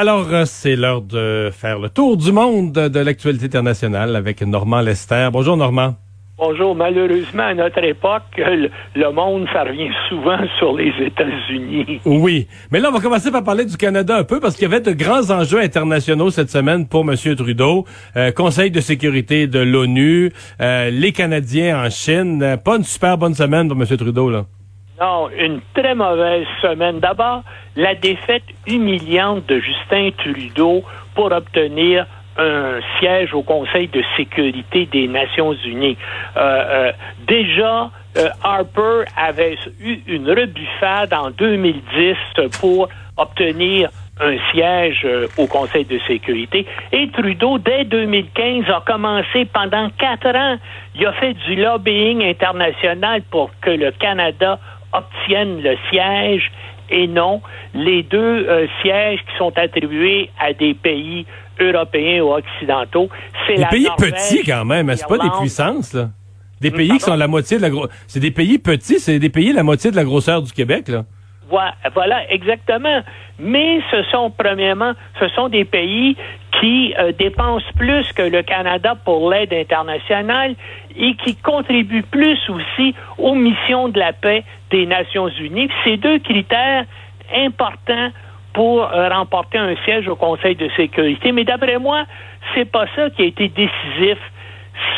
Alors, euh, c'est l'heure de faire le tour du monde de l'actualité internationale avec Normand Lester. Bonjour, Normand. Bonjour. Malheureusement, à notre époque, le, le, monde, ça revient souvent sur les États-Unis. Oui. Mais là, on va commencer par parler du Canada un peu parce qu'il y avait de grands enjeux internationaux cette semaine pour M. Trudeau. Euh, Conseil de sécurité de l'ONU, euh, les Canadiens en Chine. Pas une super bonne semaine pour M. Trudeau, là. Non, une très mauvaise semaine. D'abord, la défaite humiliante de Justin Trudeau pour obtenir un siège au Conseil de sécurité des Nations Unies. Euh, euh, déjà, euh, Harper avait eu une rebuffade en 2010 pour obtenir un siège au Conseil de sécurité. Et Trudeau, dès 2015, a commencé pendant quatre ans. Il a fait du lobbying international pour que le Canada obtiennent le siège et non les deux euh, sièges qui sont attribués à des pays européens ou occidentaux. C'est des pays petits quand même, c'est pas des puissances là. Des pays qui sont la moitié de la gros... c'est des pays petits, c'est des pays la moitié de la grosseur du Québec là. Voilà, exactement. Mais ce sont, premièrement, ce sont des pays qui euh, dépensent plus que le Canada pour l'aide internationale et qui contribuent plus aussi aux missions de la paix des Nations Unies. Ces deux critères importants pour euh, remporter un siège au Conseil de sécurité. Mais d'après moi, c'est pas ça qui a été décisif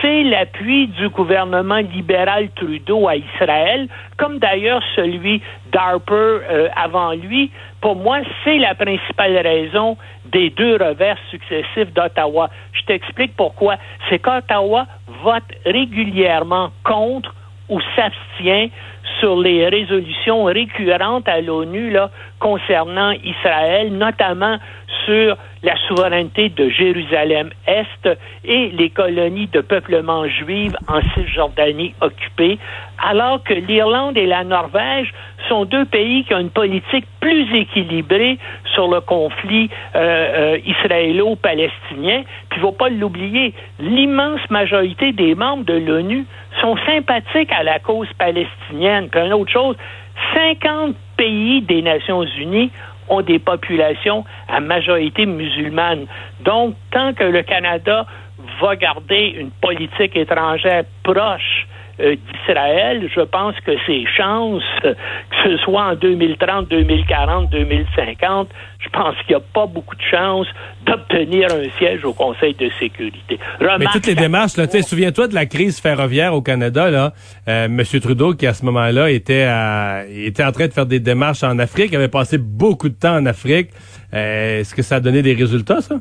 c'est l'appui du gouvernement libéral Trudeau à Israël, comme d'ailleurs celui d'Harper euh, avant lui. Pour moi, c'est la principale raison des deux revers successifs d'Ottawa. Je t'explique pourquoi. C'est qu'Ottawa vote régulièrement contre ou s'abstient sur les résolutions récurrentes à l'ONU concernant Israël, notamment sur la souveraineté de Jérusalem-Est et les colonies de peuplement juives en Cisjordanie occupées, alors que l'Irlande et la Norvège sont deux pays qui ont une politique plus équilibrée sur le conflit euh, euh, israélo-palestinien. Puis il ne faut pas l'oublier, l'immense majorité des membres de l'ONU sont sympathiques à la cause palestinienne. Puis une autre chose, 50 pays des Nations Unies ont des populations à majorité musulmane. Donc, tant que le Canada va garder une politique étrangère proche d'Israël, je pense que ses chances, que ce soit en 2030, 2040, 2050, je pense qu'il n'y a pas beaucoup de chances d'obtenir un siège au Conseil de sécurité. Mais toutes les démarches, là, souviens-toi de la crise ferroviaire au Canada, là, euh, M. Trudeau, qui à ce moment-là était, était en train de faire des démarches en Afrique, avait passé beaucoup de temps en Afrique. Euh, est-ce que ça a donné des résultats, ça?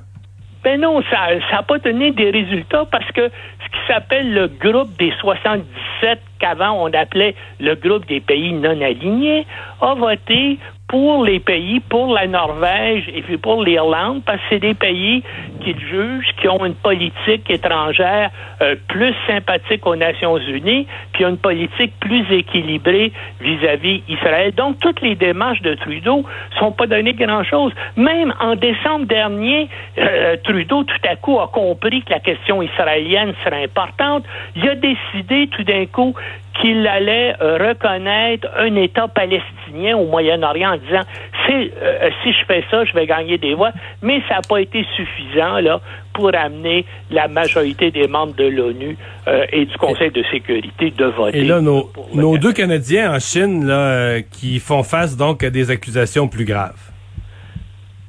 Ben non, ça n'a pas donné des résultats parce que ce qui s'appelle le groupe des 77, qu'avant on appelait le groupe des pays non alignés, a voté pour les pays, pour la Norvège et puis pour l'Irlande, parce que c'est des pays qu'ils jugent qui ont une politique étrangère euh, plus sympathique aux Nations Unies, puis une politique plus équilibrée vis-à-vis Israël. Donc, toutes les démarches de Trudeau sont pas données grand-chose. Même en décembre dernier, euh, Trudeau, tout à coup, a compris que la question israélienne serait importante. Il a décidé tout d'un coup qu'il allait euh, reconnaître un État palestinien au Moyen-Orient en disant si, euh, si je fais ça, je vais gagner des voix, mais ça n'a pas été suffisant là pour amener la majorité des membres de l'ONU euh, et du Conseil de sécurité de voter. Et là, nos, nos deux Canadiens en Chine là, qui font face donc à des accusations plus graves.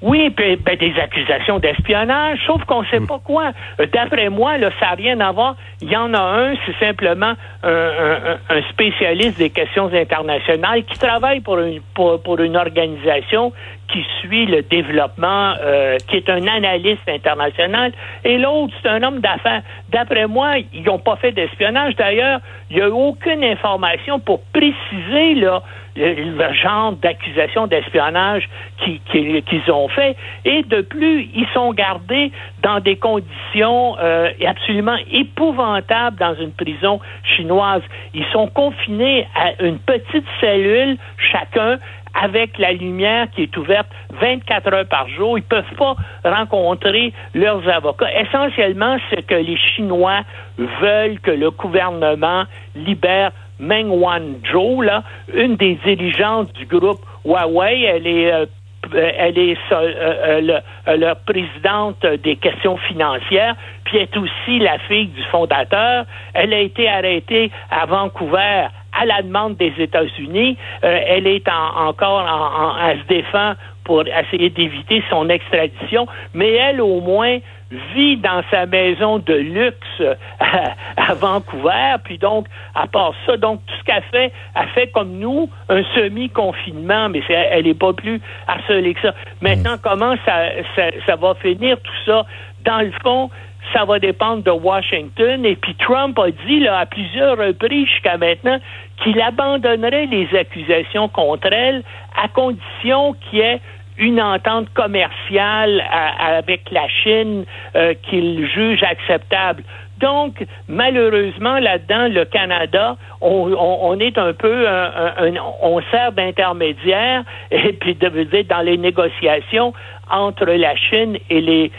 Oui, ben, des accusations d'espionnage, sauf qu'on ne sait hmm. pas quoi. Euh, d'après moi, là, ça n'a rien à voir. Il y en a un, c'est simplement un, un, spécialiste des questions internationales qui travaille pour une, pour, pour une organisation qui suit le développement, euh, qui est un analyste international, et l'autre, c'est un homme d'affaires. D'après moi, ils n'ont pas fait d'espionnage. D'ailleurs, il n'y a aucune information pour préciser le, genre d'accusation d'espionnage qu'ils ont fait. Et de plus, ils sont gardés dans des conditions euh, absolument épouvantables dans une prison chinoise. Ils sont confinés à une petite cellule chacun avec la lumière qui est ouverte 24 heures par jour. Ils peuvent pas rencontrer leurs avocats. Essentiellement, c'est que les Chinois veulent que le gouvernement libère Meng Wanzhou, là, une des dirigeantes du groupe Huawei. Elle est euh, elle est euh, euh, le, présidente des questions financières, puis est aussi la fille du fondateur. Elle a été arrêtée à Vancouver à la demande des États-Unis. Euh, elle est encore en, en, elle se défend pour essayer d'éviter son extradition, mais elle au moins vit dans sa maison de luxe à, Vancouver, puis donc, à part ça, donc tout ce qu'elle fait, elle fait comme nous, un semi-confinement, mais elle n'est pas plus harcelée que ça. Maintenant, mm. comment ça, ça va finir tout ça? Dans le fond, ça va dépendre de Washington. Et puis Trump a dit là, à plusieurs reprises jusqu'à maintenant qu'il abandonnerait les accusations contre elle à condition qu'il y ait une entente commerciale avec la Chine euh, qu'il juge acceptable. Donc, malheureusement, là-dedans, le Canada, on, est un peu, on sert d'intermédiaire, et puis de dire dans les négociations entre la Chine et les,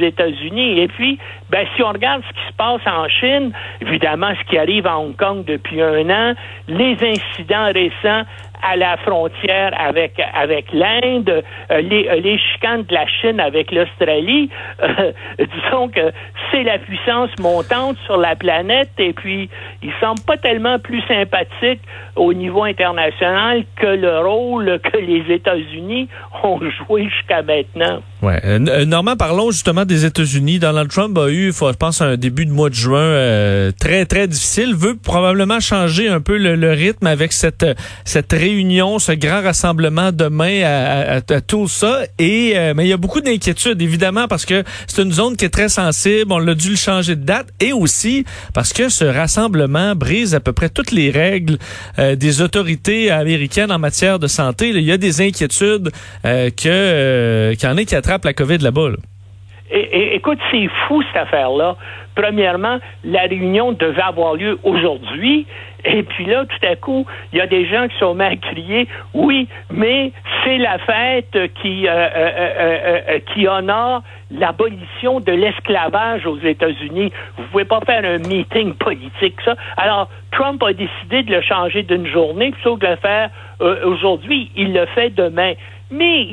États-Unis. Et puis, ben, si on regarde ce qui se passe en Chine, évidemment, ce qui arrive à Hong Kong depuis un an, les incidents récents à la frontière avec avec l'Inde, euh, les, euh, les chicanes de la Chine avec l'Australie, euh, disons que c'est la puissance montante sur la planète et puis il semble pas tellement plus sympathique au niveau international que le rôle que les États-Unis ont joué jusqu'à maintenant. Ouais. Normand, parlons justement des États-Unis. Donald Trump a eu, faut, je pense, un début de mois de juin très très difficile. Veut probablement changer un peu le, rythme avec cette cette réunion ce grand rassemblement demain à, à, tout ça. Et euh, mais il y a beaucoup d'inquiétudes évidemment parce que c'est une zone qui est très sensible. On l'a dû le changer de date et aussi parce que ce rassemblement brise à peu près toutes les règles euh, des autorités américaines en matière de santé. Il y a des inquiétudes euh, que qu'il y en ait qui attrapent la COVID là-bas. Et, écoute, c'est fou cette affaire-là. Premièrement, la réunion devait avoir lieu aujourd'hui. Et puis là, tout à coup, il y a des gens qui sont mal criés. Oui, mais c'est la fête qui, euh, euh, euh, qui honore l'abolition de l'esclavage aux États-Unis. Vous pouvez pas faire un meeting politique, ça. Alors, Trump a décidé de le changer d'une journée plutôt que de le faire aujourd'hui. Il le fait demain. Mais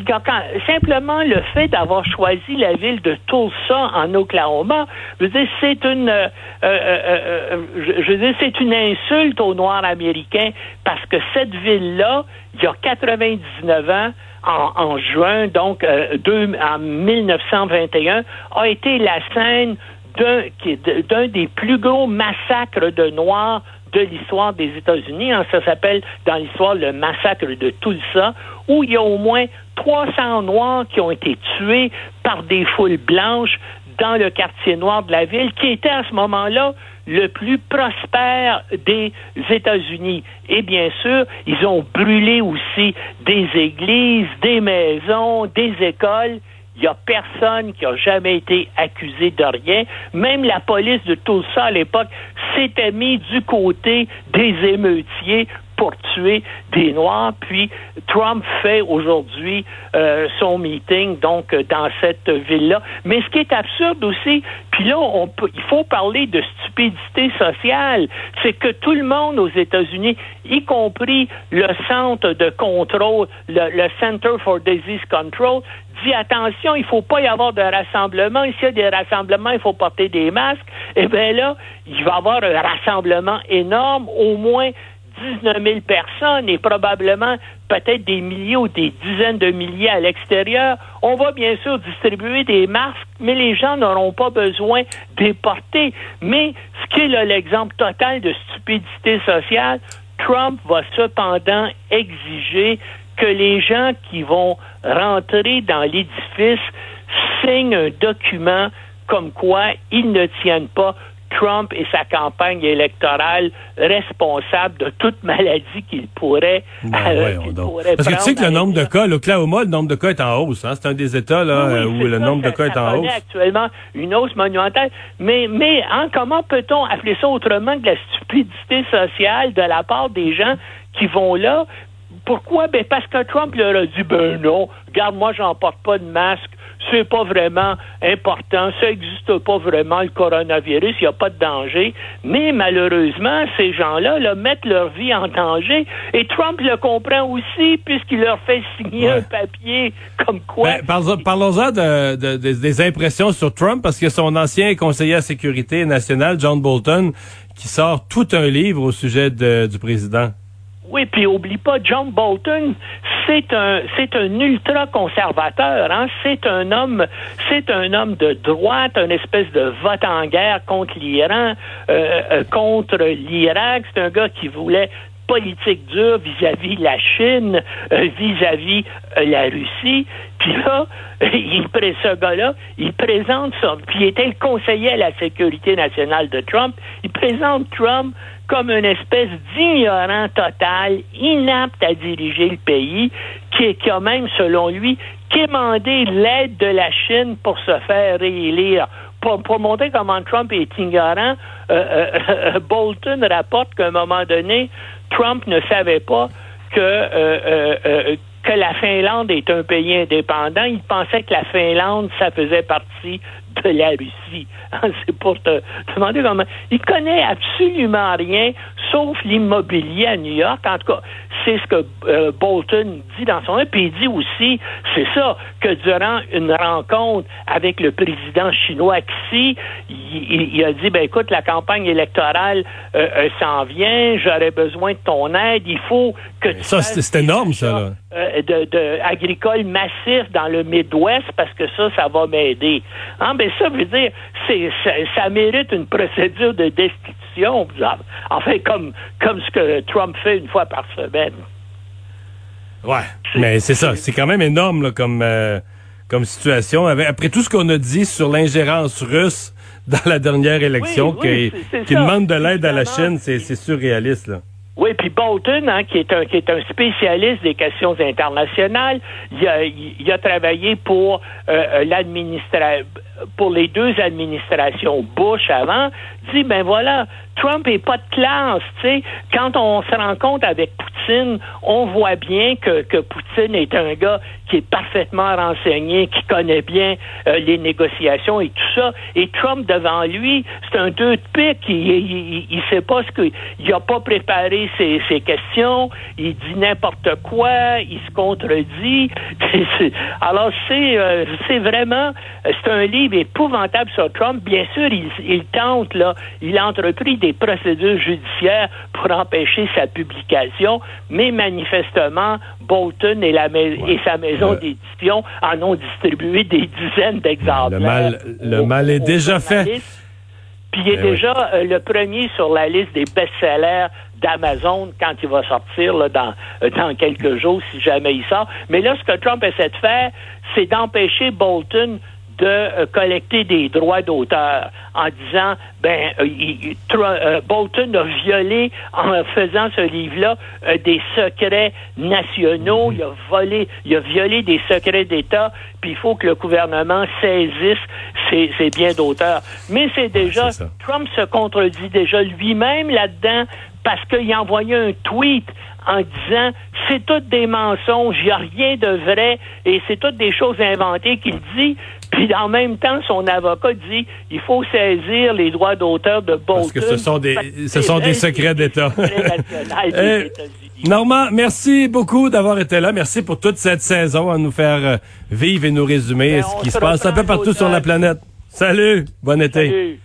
simplement le fait d'avoir choisi la ville de Tulsa en Oklahoma, je veux dire, c'est une, euh, euh, euh, insulte aux Noirs américains parce que cette ville-là, il y a 99 ans, en, juin, donc en 1921, a été la scène d'un des plus gros massacres de Noirs de l'histoire des États-Unis. Hein, ça s'appelle dans l'histoire le massacre de Tulsa, où il y a au moins 300 Noirs qui ont été tués par des foules blanches dans le quartier noir de la ville, qui était à ce moment-là le plus prospère des États-Unis. Et bien sûr, ils ont brûlé aussi des églises, des maisons, des écoles. Il n'y a personne qui a jamais été accusé de rien. Même la police de Tulsa à l'époque s'était mis du côté des émeutiers pour tuer des Noirs. Puis Trump fait aujourd'hui euh, son meeting donc dans cette ville-là. Mais ce qui est absurde aussi, puis là on peut, il faut parler de stupidité sociale, c'est que tout le monde aux États-Unis, y compris le centre de contrôle, le, Center for Disease Control, dit attention, il faut pas y avoir de rassemblement. Ici, il y a des rassemblements, il faut porter des masques. Eh bien là, il va y avoir un rassemblement énorme, au moins 19 000 personnes et probablement peut-être des milliers ou des dizaines de milliers à l'extérieur. On va bien sûr distribuer des masques, mais les gens n'auront pas besoin de porter. Mais ce qui est l'exemple total de stupidité sociale, Trump va cependant exiger que les gens qui vont rentrer dans l'édifice signent un document comme quoi ils ne tiennent pas Trump et sa campagne électorale responsables de toute maladie qu'il pourrait, Ben, euh, pourrait Parce que tu sais que le nombre de cas, l'Oklahoma, le nombre de cas est en hausse. Hein? C'est un des États là, Oui, où le ça, nombre de ça- cas est en hausse. actuellement une hausse monumentale. Mais, mais hein, comment peut-on appeler ça autrement que la stupidité sociale de la part des gens qui vont là? Pourquoi? Ben parce que Trump leur a dit, ben non, regarde, moi, j'en porte pas de masque. C'est pas vraiment important. Ça n'existe pas vraiment, le coronavirus. Il n'y a pas de danger. Mais malheureusement, ces gens-là là, mettent leur vie en danger. Et Trump le comprend aussi, puisqu'il leur fait signer Ouais. un papier comme quoi. Ben, parlons- Parlons-en de, de- de- des impressions sur Trump, parce que son ancien conseiller à la sécurité nationale, John Bolton, qui sort tout un livre au sujet de- du président. Oui, puis oublie pas, John Bolton, c'est un un ultra conservateur, hein. C'est un homme, c'est un homme de droite, une espèce de vote en guerre contre l'Iran, euh, euh, contre l'Irak. C'est un gars qui voulait politique dure vis-à-vis la Chine, euh, vis-à-vis la Russie. Puis là, il, ce gars-là, il présente ça. Puis il était le conseiller à la sécurité nationale de Trump. Il présente Trump comme une espèce d'ignorant total, inapte à diriger le pays, qui, a même, selon lui, quémandé l'aide de la Chine pour se faire réélire. Pour, montrer comment Trump est ignorant, euh, euh, Bolton rapporte qu'à un moment donné, Trump ne savait pas que, euh, que la Finlande est un pays indépendant. Il pensait que la Finlande, ça faisait partie de la Russie. Hein, C'est pour te demander comment. Il connaît absolument rien, sauf l'immobilier à New York. En tout cas, c'est ce que euh, Bolton dit dans son livre. Puis il dit aussi, c'est ça, que durant une rencontre avec le président chinois Xi, il, il- il a dit, ben écoute, la campagne électorale euh, euh, s'en vient, j'aurais besoin de ton aide, il faut que tu Ça, c'est énorme, ça, là. de, de agricole massif dans le Midwest parce que ça, ça va m'aider. Hein, ben ça veut dire, c'est, ça, ça mérite une procédure de destitution. Enfin, comme, comme ce que Trump fait une fois par semaine. Ouais. Mais c'est ça, c'est quand même énorme là, comme, euh, comme situation. Après tout ce qu'on a dit sur l'ingérence russe dans la dernière élection, Oui, qui, demande de l'aide à la. Chine, c'est c'est surréaliste. Là. Oui, puis Bolton, hein, qui est un qui est un spécialiste des questions internationales, il a, il a travaillé pour euh, l'administration pour les deux administrations Bush avant, dit ben voilà, Trump est pas de classe, tu sais. Quand on se rencontre avec Poutine, on voit bien que, que Poutine est un gars qui est parfaitement renseigné, qui connaît bien euh, les négociations et tout ça. Et Trump devant lui, c'est un deux de pique. Il, il, sait pas ce que, il a pas préparé ses, questions. Il dit n'importe quoi. Il se contredit. Alors c'est, euh, c'est vraiment, c'est un livre épouvantable sur Trump. Bien sûr, il, il tente là, il a entrepris des procédures judiciaires pour empêcher sa publication, mais manifestement, Bolton et, la mais- et sa maison d'édition en ont distribué des dizaines d'exemplaires. Le mal- le aux- mal est déjà fait. Puis il est Eh oui. déjà euh, le premier sur la liste des best-sellers d'Amazon quand il va sortir là, dans, euh, dans quelques jours, si jamais il sort. Mais là, ce que Trump essaie de faire, c'est d'empêcher Bolton de euh, collecter des droits d'auteur en disant ben euh, il- euh, Bolton a violé en faisant ce livre-là des secrets nationaux, il a volé, il a violé des secrets d'État, puis il faut que le gouvernement saisisse ses, ses biens d'auteur. Mais c'est déjà. Trump se contredit déjà lui-même là-dedans parce qu'il a envoyé un tweet en disant c'est toutes des mensonges, il n'y a rien de vrai et c'est toutes des choses inventées qu'il dit. Puis en même temps, son avocat dit il faut saisir les droits d'auteur de Bolton. Parce que ce sont des- ce sont des secrets d'État. Euh. Normand, merci beaucoup d'avoir été là. Merci pour toute cette saison à nous faire euh, vivre et nous résumer Ben, ce qui se se passe un peu partout sur la planète. Salut, bon été. Salut.